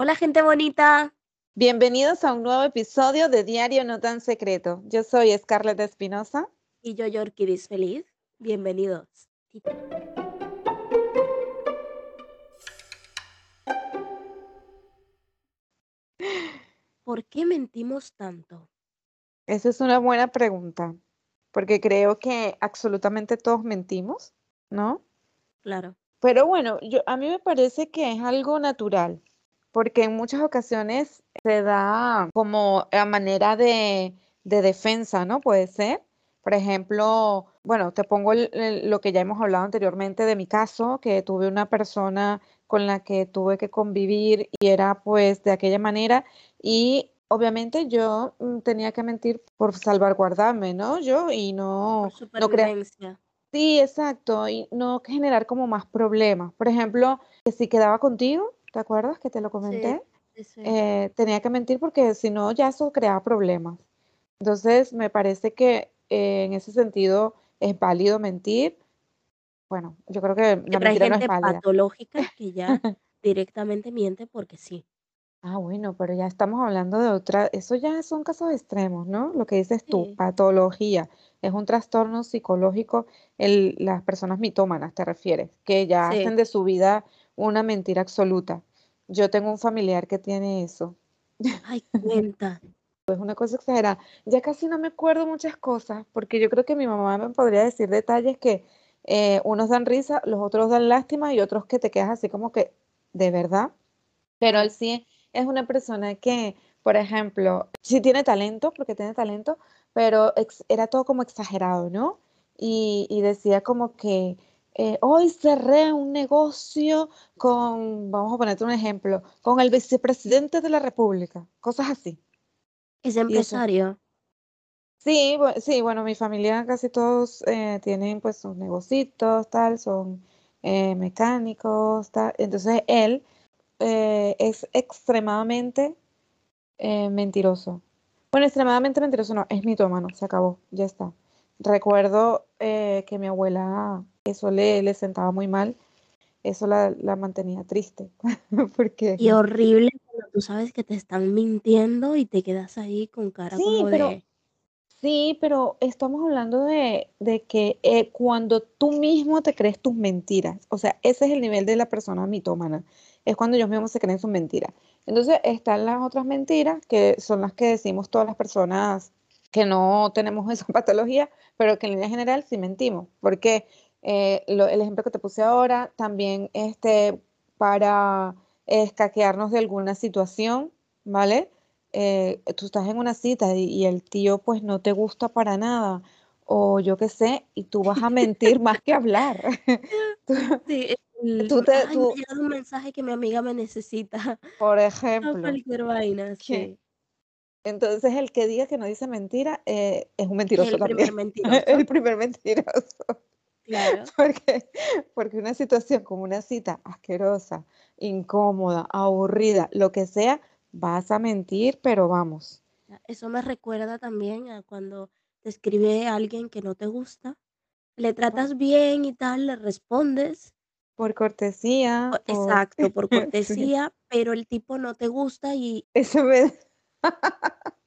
Hola gente bonita. Bienvenidos a un nuevo episodio de Diario No Tan Secreto. Yo soy Scarlett Espinosa. Y yo, Yorkidis Feliz. Bienvenidos. ¿Por qué mentimos tanto? Esa es una buena pregunta, porque creo que absolutamente todos mentimos, ¿no? Claro. Pero bueno, yo, a mí me parece que es algo natural, porque en muchas ocasiones se da como a manera de, de defensa, ¿no? Puede ser. Por ejemplo, bueno, te pongo lo que ya hemos hablado anteriormente de mi caso, que tuve una persona con la que tuve que convivir y era pues de aquella manera y obviamente yo mm, tenía que mentir por salvaguardarme, ¿no? Yo y no, no crear. Sí, exacto, y no generar como más problemas. Por ejemplo, que si quedaba contigo, ¿te acuerdas que te lo comenté? Eh, tenía que mentir porque si no ya eso creaba problemas. Entonces, me parece que eh, en ese sentido es válido mentir. Bueno, yo creo que la mentira no es patológica que ya directamente miente porque sí. Ah, bueno, pero ya estamos hablando de otra, eso ya son casos extremos, ¿no? Lo que dices tú, patología, es un trastorno psicológico, el, las personas mitómanas, te refieres, que ya hacen de su vida una mentira absoluta. Yo tengo un familiar que tiene eso. Ay, cuenta. Es una cosa exagerada. Ya casi no me acuerdo muchas cosas, porque yo creo que mi mamá me podría decir detalles que eh, unos dan risa, los otros dan lástima y otros que te quedas así como que, de verdad. Pero él sí es una persona que, por ejemplo, sí tiene talento, porque tiene talento, pero era todo como exagerado, ¿no? Y, decía como que eh, hoy cerré un negocio con, vamos a ponerte un ejemplo, con el vicepresidente de la República, cosas así. ¿Es empresario? Sí, sí, bueno, mi familia casi todos eh, tienen pues sus negocios, tal, son eh, mecánicos, tal. Entonces él eh, es extremadamente eh, mentiroso. Bueno, extremadamente mentiroso no, es mitómano, se acabó, ya está. Recuerdo eh, que mi abuela eso le, le sentaba muy mal, eso la, mantenía triste. porque... Y horrible cuando tú sabes que te están mintiendo y te quedas ahí con cara como de... Sí, pero estamos hablando de, de que cuando tú mismo te crees tus mentiras, o sea, ese es el nivel de la persona mitómana es cuando ellos mismos se creen sus mentiras. Entonces están las otras mentiras, que son las que decimos todas las personas que no tenemos esa patología, pero que en línea general sí mentimos, porque eh, el ejemplo que te puse ahora, también este, para escaquearnos de alguna situación, ¿vale? Eh, tú estás en una cita y, y, el tío pues no te gusta para nada, o yo qué sé, y tú vas a mentir más que hablar. sí, Tú te, Ay, me ha un mensaje que mi amiga me necesita. por ejemplo, cualquier vaina, sí. Entonces el que diga que no dice mentira eh, es un mentiroso el primer mentiroso. el primer mentiroso. Claro. Porque, porque una situación como una cita asquerosa, incómoda, aburrida, lo que sea, vas a mentir, pero vamos. Eso me recuerda también a cuando te escribe alguien que no te gusta, le tratas bien y tal, le respondes por cortesía. exacto, por cortesía, pero el tipo no te gusta y... Eso me...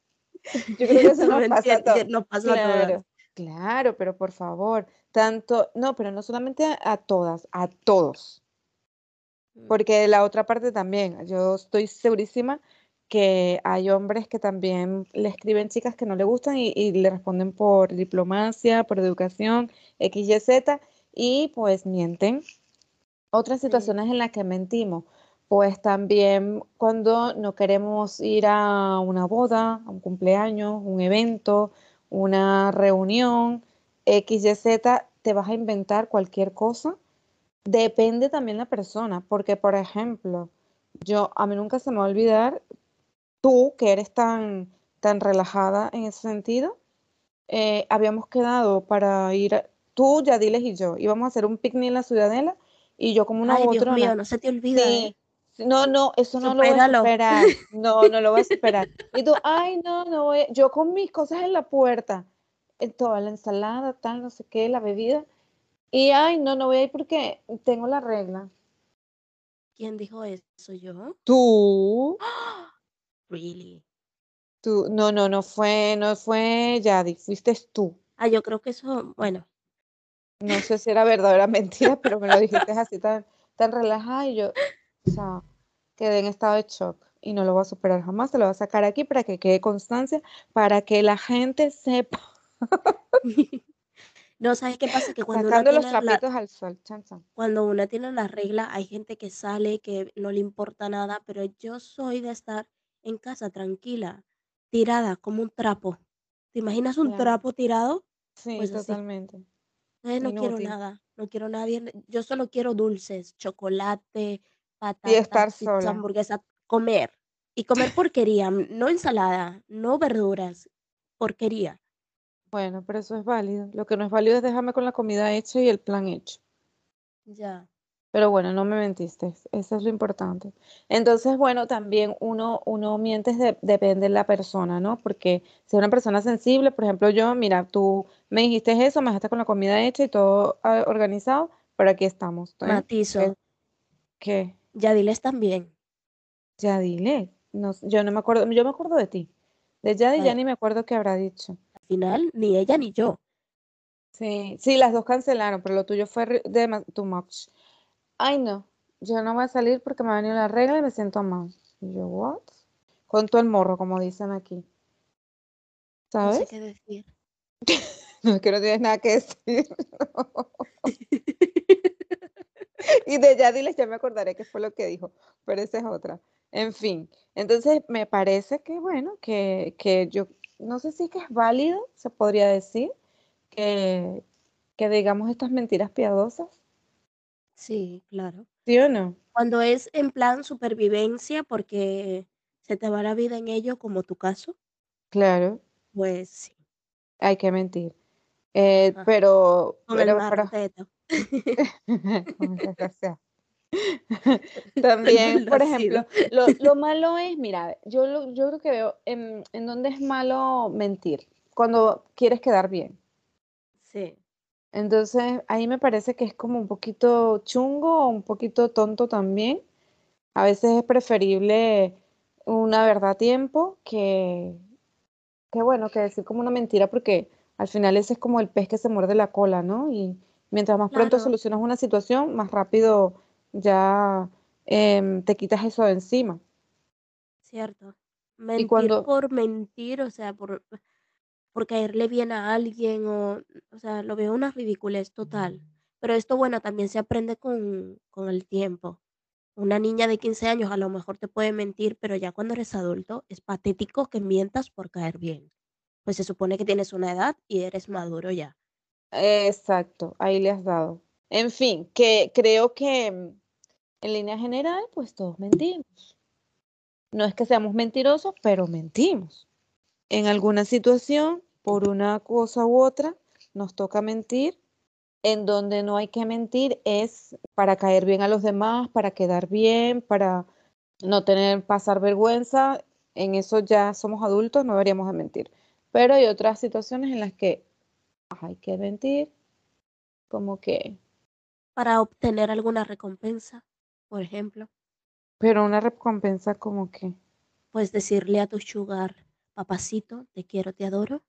Yo creo que eso no pasa a todos. No pasa claro, Claro, pero por favor, tanto, no, pero no solamente a, todas, a todos. Mm. Porque la otra parte también, yo estoy segurísima que hay hombres que también le escriben chicas que no le gustan y, y le responden por diplomacia, por educación, X, Y, Z, y pues mienten otras situaciones en las que mentimos, pues también cuando no queremos ir a una boda, a un cumpleaños, un evento, una reunión, X, Y, Z, te vas a inventar cualquier cosa. Depende también la persona, porque por ejemplo, yo a mí nunca se me va a olvidar, tú que eres tan, tan relajada en ese sentido, eh, habíamos quedado para ir, tú, Yadiles y yo, íbamos a hacer un picnic en la Ciudadela y yo como una Ay, Dios mío, no se te olvida. ¿eh? No, no, eso no lo voy a esperar. No, no lo voy a esperar. Y tú, ay, no, no voy. Yo con mis cosas en la puerta, en toda la ensalada, tal, no sé qué, la bebida. Y ay, no, no voy a ir porque tengo la regla. ¿Quién dijo eso? ¿Yo? Tú. Really. Tú, no, no, no fue, no fue Yadi, fuiste tú. Ah, yo creo que eso, bueno. No sé si era verdad o era mentira, pero me lo dijiste así tan, tan relajada y yo, o sea, quedé en estado de shock y no lo voy a superar jamás, te lo voy a sacar aquí para que quede constancia, para que la gente sepa. no, ¿sabes qué pasa? Que cuando Sacando uno los tiene la- trapitos al sol, cuando uno tiene la regla, hay gente que sale que no le importa nada, pero yo soy de estar en casa tranquila, tirada como un trapo. ¿Te imaginas un Claro. trapo tirado? Sí, Pues así. totalmente. Entonces no quiero nada, no quiero nadie. Yo solo quiero dulces, chocolate, Y estar pizza, sola. hamburguesa, comer. Y comer porquería, no ensalada, no verduras, porquería. Bueno, pero eso es válido. Lo que no es válido es dejarme con la comida hecha y el plan hecho. Ya. Pero bueno, no me mentiste, eso es lo importante. Entonces, bueno, también uno, uno miente, de- depende de la persona, ¿no? Porque si es una persona sensible, por ejemplo, yo, mira, tú me dijiste eso, me dejaste con la comida hecha y todo ah, organizado, pero aquí estamos. Matizo, ¿Qué? Ya diles también. Ya dile. No, yo no me acuerdo, yo me acuerdo de ti. De Yadi ya ni me acuerdo qué habrá dicho. Al final, ni ella ni yo. Sí, sí, las dos cancelaron, pero lo tuyo fue de too much. Ay, no, yo no voy a salir porque me ha venido la regla y me siento mal. Y yo, ¿what? Con todo el morro, como dicen aquí. No sé ¿Sabes? qué decir. No, es que no tienes nada que decir. Y de Yadiles ya me acordaré qué fue lo que dijo, pero esa es otra. En fin, entonces me parece que, bueno, que, que yo, no sé si que es válido, se podría decir, que, que digamos estas mentiras piadosas, Sí, claro. ¿sí o no? Cuando es en plan supervivencia, porque se te va la vida en ello, como tu caso, Claro, pues sí, hay que mentir. Eh, Ajá. pero, con pero, pero-. También, por ejemplo, lo, lo malo es, mira, yo, lo- yo creo que veo en, en dónde es malo mentir, cuando quieres quedar bien. Sí, Entonces, ahí me parece que es como un poquito chungo o un poquito tonto también. A veces es preferible una verdad a tiempo que, que bueno, que decir como una mentira, porque al final ese es como el pez que se muerde la cola, ¿no? Y mientras más pronto solucionas una situación, más rápido ya em, te quitas eso de encima. cierto. Mentir cuando- por mentir, o sea, por, por caerle bien a alguien, o, o sea, lo veo una ridiculez total. Pero esto, bueno, también se aprende con, con el tiempo. Una niña de 15 años a lo mejor te puede mentir, pero ya cuando eres adulto es patético que mientas por caer bien. Pues se supone que tienes una edad y eres maduro ya. Exacto, ahí le has dado. En fin, que creo que mm, en línea general, pues todos mentimos. No es que seamos mentirosos, pero mentimos. En alguna situación, por una cosa u otra, nos toca mentir. En donde no hay que mentir es para caer bien a los demás, para quedar bien, para no tener, pasar vergüenza. En eso ya somos adultos, no deberíamos de mentir. Pero hay otras situaciones en las que hay que mentir, como que, Para obtener alguna recompensa, por ejemplo, pero una recompensa como que, puedes decirle a tu sugar, papacito, te quiero, te adoro,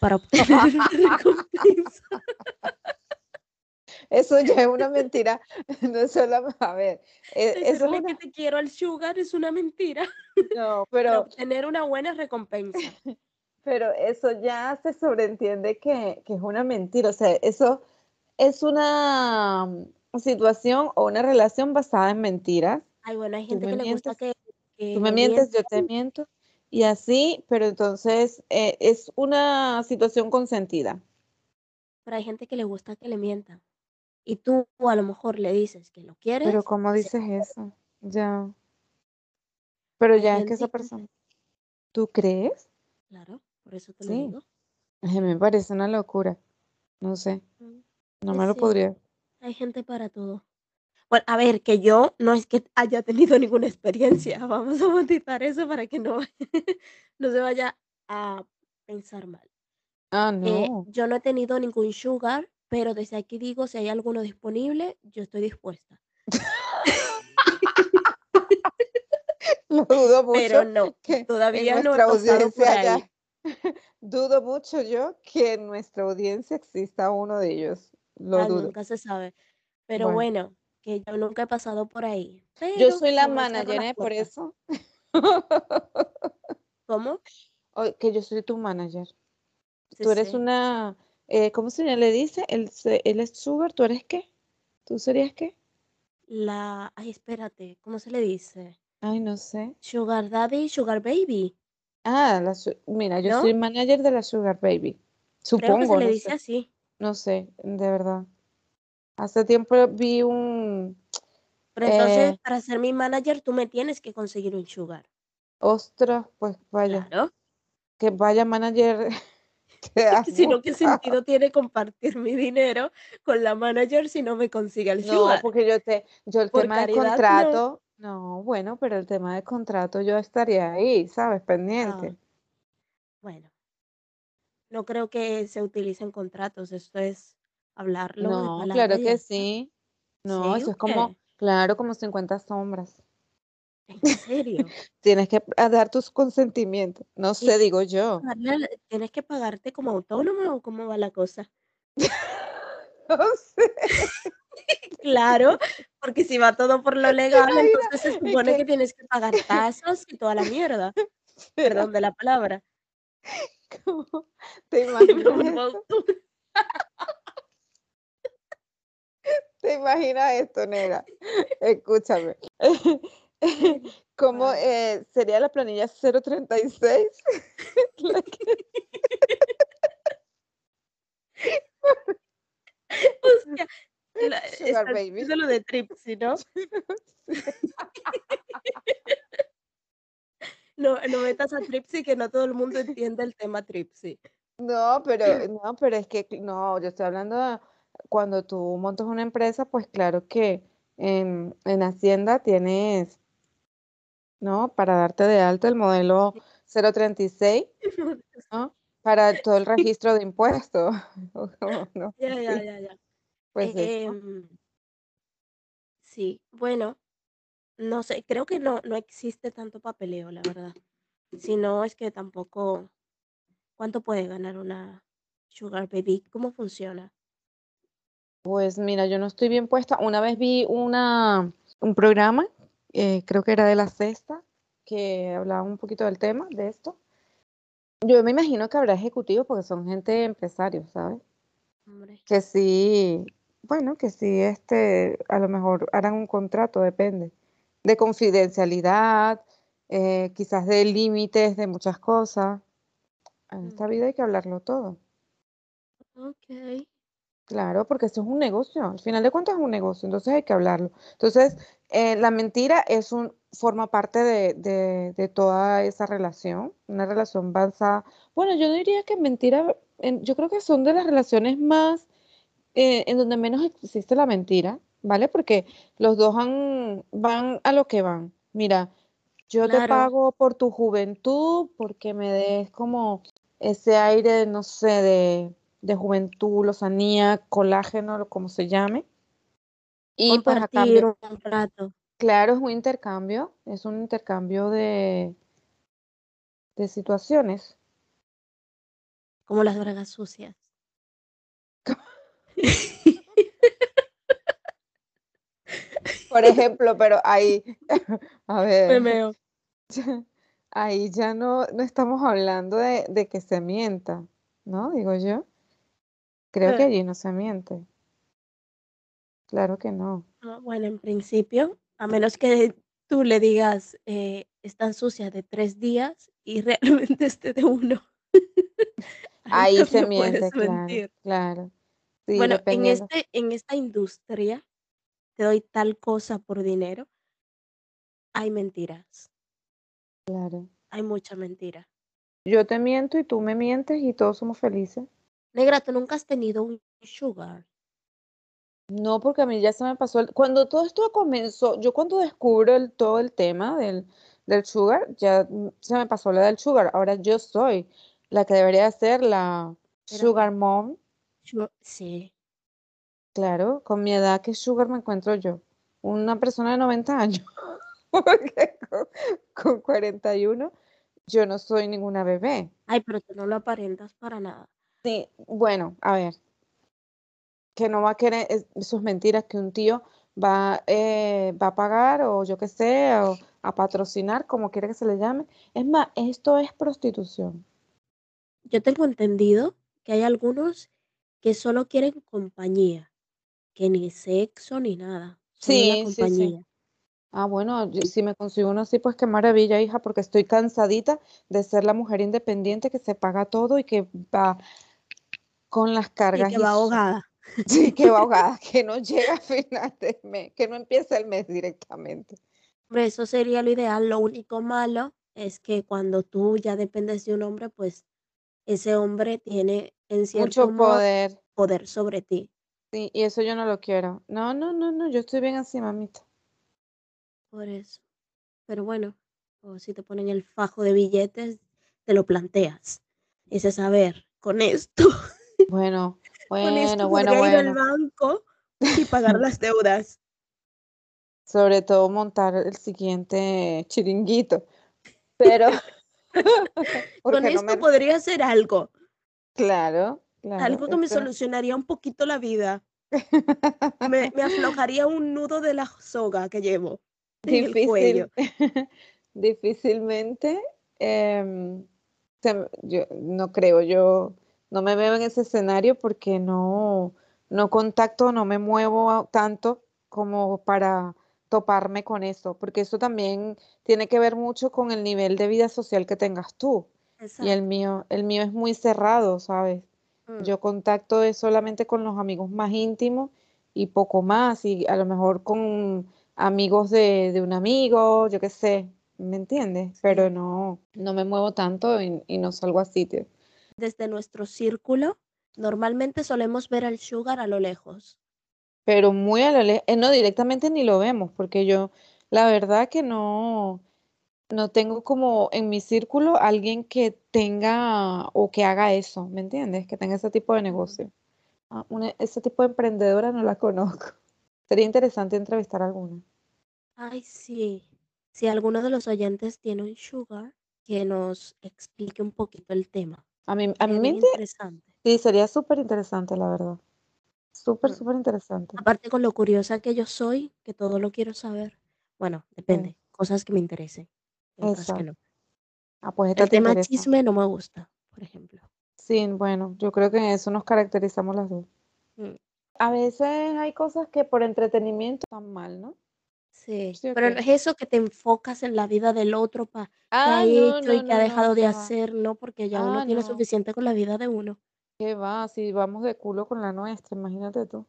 para obtener una recompensa. eso ya es una mentira, no es solo, a ver, e- eso es una, que te quiero al sugar es una mentira. no, Para pero, obtener una buena recompensa. Pero eso ya se sobreentiende que, que es una mentira, o sea, eso es una mm, situación o una relación basada en mentiras. Ay, bueno, hay gente que le gusta que, que Tú me mientes, yo te miento, y así, pero entonces eh, es una situación consentida. Pero hay gente que le gusta que le mientan. Y tú a lo mejor le dices que lo quieres. Pero ¿cómo se- dices eso? Ya. Pero ya es que esa persona. ¿Tú crees? Claro, por eso te lo Sí. digo. Me parece una locura. No sé, no Pues me lo podría. Hay gente para todo. Bueno, a ver, que yo no es que haya tenido ninguna experiencia. Vamos a matizar eso para que no, no se vaya a pensar mal. Ah, Eh, no. yo no he tenido ningún sugar, pero desde aquí digo, si hay alguno disponible, yo estoy dispuesta. Lo dudo mucho. Pero no, que todavía no he pasado por audiencia ahí. Dudo mucho yo que en nuestra audiencia exista uno de ellos. Lo Ah, dudo. nunca se sabe. Pero Bueno, bueno, que yo nunca he pasado por ahí. yo soy la manager, ¿eh? Por eso. ¿Cómo? O- que yo soy tu manager. Sí, Tú eres sí. una, eh, ¿cómo se le dice? Él, él es sugar, ¿tú eres qué? ¿Tú serías qué? La, ay, espérate, ¿cómo se le dice? Ay, no sé. Sugar Daddy, Sugar Baby, Ah, la mira, yo ¿no? soy manager de la Sugar Baby. Creo que se Supongo, le no dice sé. así. No sé, de verdad. Hace tiempo vi un, Pero entonces, eh, para ser mi manager, tú me tienes que conseguir un sugar. ostras, pues vaya, Claro. que vaya manager, te Es has que si no, ¿qué sentido tiene compartir mi dinero con la manager si no me consigue el No, sugar? porque yo te, yo el Por tema del caridad, no. contrato, no, bueno, pero el tema del contrato yo estaría ahí, ¿sabes? Ah, Pendiente. bueno, no creo que se utilicen contratos. Esto es hablarlo de No, claro ya que sí. No, ¿Sí eso es como, claro, como 50 sombras. ¿En serio? Tienes que dar tus consentimientos. No ¿Y sé, digo yo. tienes que pagarte como autónomo o cómo va la cosa? No sé. Claro, porque si va todo por lo ¿Te legal, entonces se supone que tienes que pagar tasas y toda la mierda. Perdón de la palabra. ¿cómo te imaginas esto? ¿Te imaginas esto, nena? Escúchame. ¿Cómo eh, sería la planilla 036? La que- la- Sugar Baby. diciendo lo de Tripsy, ¿no? No, no metas a Tripsy que no todo el mundo entiende el tema Tripsy. No, pero no, pero es que no, yo estoy hablando de cuando tú montas una empresa, pues claro que en, en Hacienda tienes, ¿no? Para darte de alta el modelo 036, ¿no? Para todo el registro de impuestos. ¿no? Ya, ya, ya, ya. Pues eso. Em, sí, bueno, no sé, creo que no, no existe tanto papeleo, la verdad. Si no, es que tampoco, ¿cuánto puede ganar una Sugar Baby? ¿Cómo funciona? Pues mira, yo no estoy bien puesta. Una vez vi una, un programa, eh, creo que era de la Sexta, que hablaba un poquito del tema, de esto. Yo me imagino que habrá ejecutivos porque son gente empresarios, ¿sabes? Hombre, Que sí, bueno, que sí, este, a lo mejor harán un contrato, depende, de confidencialidad, eh, quizás de límites de muchas cosas. En esta mm, vida hay que hablarlo todo. ok. Claro, porque esto es un negocio, al final de cuentas es un negocio, entonces hay que hablarlo. Entonces, eh, la mentira es un, forma parte de, de- de toda esa relación, una relación basada. Bueno, yo no diría que mentira, en- yo creo que son de las relaciones más, eh, en donde menos existe la mentira, ¿vale? Porque los dos han- van a lo que van. Mira, yo te pago por tu juventud, porque me des como ese aire, no sé, de, de juventud, lozanía, colágeno, como se llame. Y pues a compartir cambio, un rato, claro, es un intercambio, es un intercambio de, de situaciones. como las bragas sucias. Por ejemplo, pero ahí, a ver, ahí ya no, no estamos hablando de, de que se mienta, ¿no? Digo yo. Creo que Eh, allí no se miente. Claro que no. ah, Bueno, en principio, a menos que tú le digas, eh, están sucias de tres días y realmente esté de uno. Ahí Ahí se miente, claro. Sí, Bueno, en este, en esta industria, te doy tal cosa por dinero, hay mentiras, Claro. hay mucha mentira. Yo te miento y tú me mientes y todos somos felices. Negra, tú nunca has tenido un sugar. No, porque a mí ya se me pasó. el- Cuando todo esto comenzó, yo cuando descubro el, todo el tema del, del sugar, ya se me pasó la del sugar. Ahora yo soy la que debería ser la Pero, sugar mom. Sí, Claro, con mi edad, ¿qué sugar me encuentro yo? Una persona de 90 años. porque con, con 41 yo no soy ninguna bebé. Ay, pero tú no lo aparentas para nada. Sí, bueno, a ver, que no va a querer sus mentiras que un tío va, eh, va a pagar o yo qué sé, o a patrocinar, como quiera que se le llame. Es más, esto es prostitución. Yo tengo entendido que hay algunos que solo quieren compañía, que ni sexo ni nada, solo la Sí, sí, sí. compañía. Ah, bueno, si me consigo uno así, pues qué maravilla, hija, porque estoy cansadita de ser la mujer independiente que se paga todo y que va con las Y cargas que y va so- ahogada. sí, que va ahogada, que no llega a final de mes, que no empieza el mes directamente. Hombre, eso sería lo ideal. Lo único malo es que cuando tú ya dependes de un hombre, pues ese hombre tiene en cierto Mucho modo poder. poder sobre ti. Sí, y eso yo no lo quiero. No, no, no, no, yo estoy bien así, mamita. Por eso. Pero bueno, o si te ponen el fajo de billetes, te lo planteas. Ese saber, con esto, Bueno, con esto bueno, bueno, podría ir al bueno. banco y pagar las deudas. Sobre todo montar el siguiente chiringuito. Pero, Con no esto me... podría hacer algo, Claro, claro. algo que me solucionaría un poquito la vida. Me, me aflojaría un nudo de la soga que llevo en el cuello. Difícil, difícilmente, em, yo no creo, yo no me veo en ese escenario porque no, no contacto, no me muevo tanto como para toparme con eso, porque eso también tiene que ver mucho con el nivel de vida social que tengas tú. Y el mío, el mío es muy cerrado, ¿sabes? Mm. Yo contacto es solamente con los amigos más íntimos y poco más, y a lo mejor con amigos de, de un amigo, yo qué sé, ¿me entiendes? Pero no, no me muevo tanto y, y no salgo a sitios. Desde nuestro círculo, normalmente solemos ver al sugar a lo lejos. Pero muy a lo lejos, no directamente ni lo vemos, porque yo, la verdad que no, no tengo como en mi círculo alguien que tenga o que haga eso, ¿me entiendes? Que tenga ese tipo de negocio. Ah, una- ese tipo de emprendedora no la conozco. Sería interesante entrevistar a alguna. Ay, sí. Si alguno de los oyentes tiene un sugar, que nos explique un poquito el tema. A mí, a mente, interesante. sí, sería súper interesante, la verdad. Súper, Mm. súper interesante. Aparte con lo curiosa que yo soy, que todo lo quiero saber. Bueno, depende. Cosas que me interesen que no. Ah, pues El te tema interesa. chisme no me gusta, por ejemplo. Sí, bueno, yo creo que en eso nos caracterizamos las dos. Mm, A veces hay cosas que por entretenimiento están mal, ¿no? Sí, Sí, pero ok. no es eso que te enfocas en la vida del otro para Ah, ha no, hecho y qué ha dejado de va. hacer, no, porque ya uno Ah, tiene suficiente con la vida de uno. qué va, si vamos de culo con la nuestra, imagínate tú.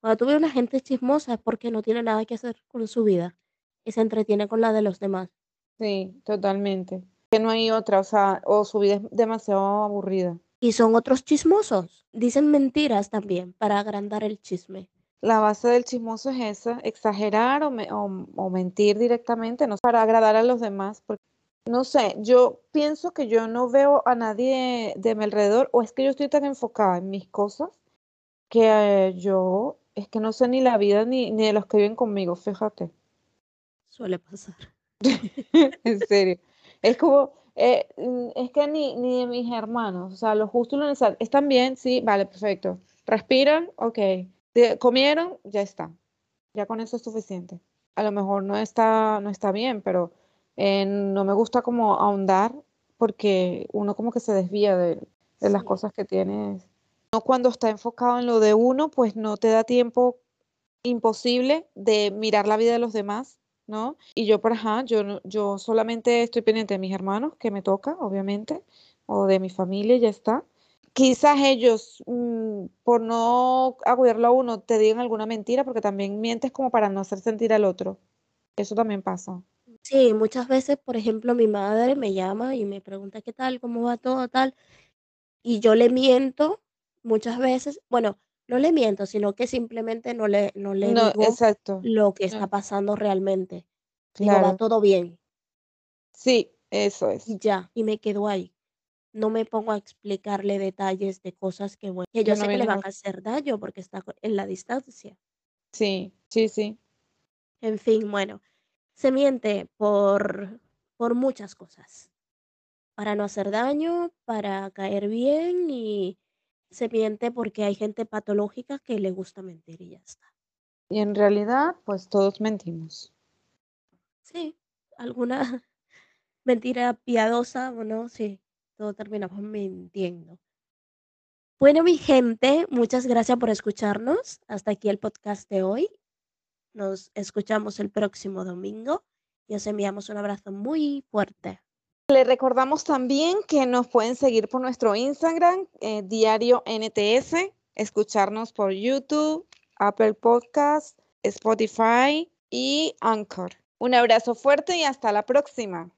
Cuando tú ves una gente chismosa es porque no tiene nada que hacer con su vida y se entretiene con la de los demás. Sí, totalmente. Que no hay otra, o sea, o su vida es demasiado aburrida. Y son otros chismosos. Dicen mentiras también para agrandar el chisme. La base del chismoso es esa, exagerar o, me- o- o mentir directamente, no para agradar a los demás. Porque, no sé, yo pienso que yo no veo a nadie de mi alrededor, o es que yo estoy tan enfocada en mis cosas que eh, yo es que no sé ni la vida ni, ni de los que viven conmigo, fíjate. Suele pasar. En serio. Es como, eh, mm, es que ni, ni de mis hermanos, o sea, lo justo y lo necesario. ¿Están bien? Sí, vale, perfecto. ¿Respiran? Ok. ¿Te- ¿Comieron? Ya está. Ya con eso es suficiente. A lo mejor no está, no está bien, pero eh, no me gusta como ahondar porque uno como que se desvía de, de las cosas que tienes. No cuando está enfocado en lo de uno, pues no te da tiempo imposible de mirar la vida de los demás, ¿no? Y yo, por ajá, yo, yo solamente estoy pendiente de mis hermanos, que me toca, obviamente, o de mi familia ya está. Quizás ellos, mm, por no agudarlo a uno, te digan alguna mentira, porque también mientes como para no hacer sentir al otro. Eso también pasa. Sí, muchas veces, por ejemplo, mi madre me llama y me pregunta qué tal, cómo va todo, tal, y yo le miento muchas veces, bueno, no le miento, sino que simplemente no le, no le No, digo exacto. lo que está pasando realmente. Digo, va claro. todo bien Sí, eso y es. ya, y me quedo ahí. No me pongo a explicarle detalles de cosas que, bueno, que yo no sé que le van a hacer daño porque está en la distancia. Sí, sí, sí. En fin, bueno, se miente por, por muchas cosas. Para no hacer daño, para caer bien y se miente porque hay gente patológica que le gusta mentir y ya está. Y en realidad, pues todos mentimos. Sí, alguna mentira piadosa o no, sí, todo terminamos mintiendo. Bueno, mi gente, muchas gracias por escucharnos. Hasta aquí el podcast de hoy. Nos escuchamos el próximo domingo y os enviamos un abrazo muy fuerte. Le recordamos también que nos pueden seguir por nuestro Instagram, eh, Diario NTS, escucharnos por YouTube, Apple Podcast, Spotify y Anchor. Un abrazo fuerte y hasta la próxima.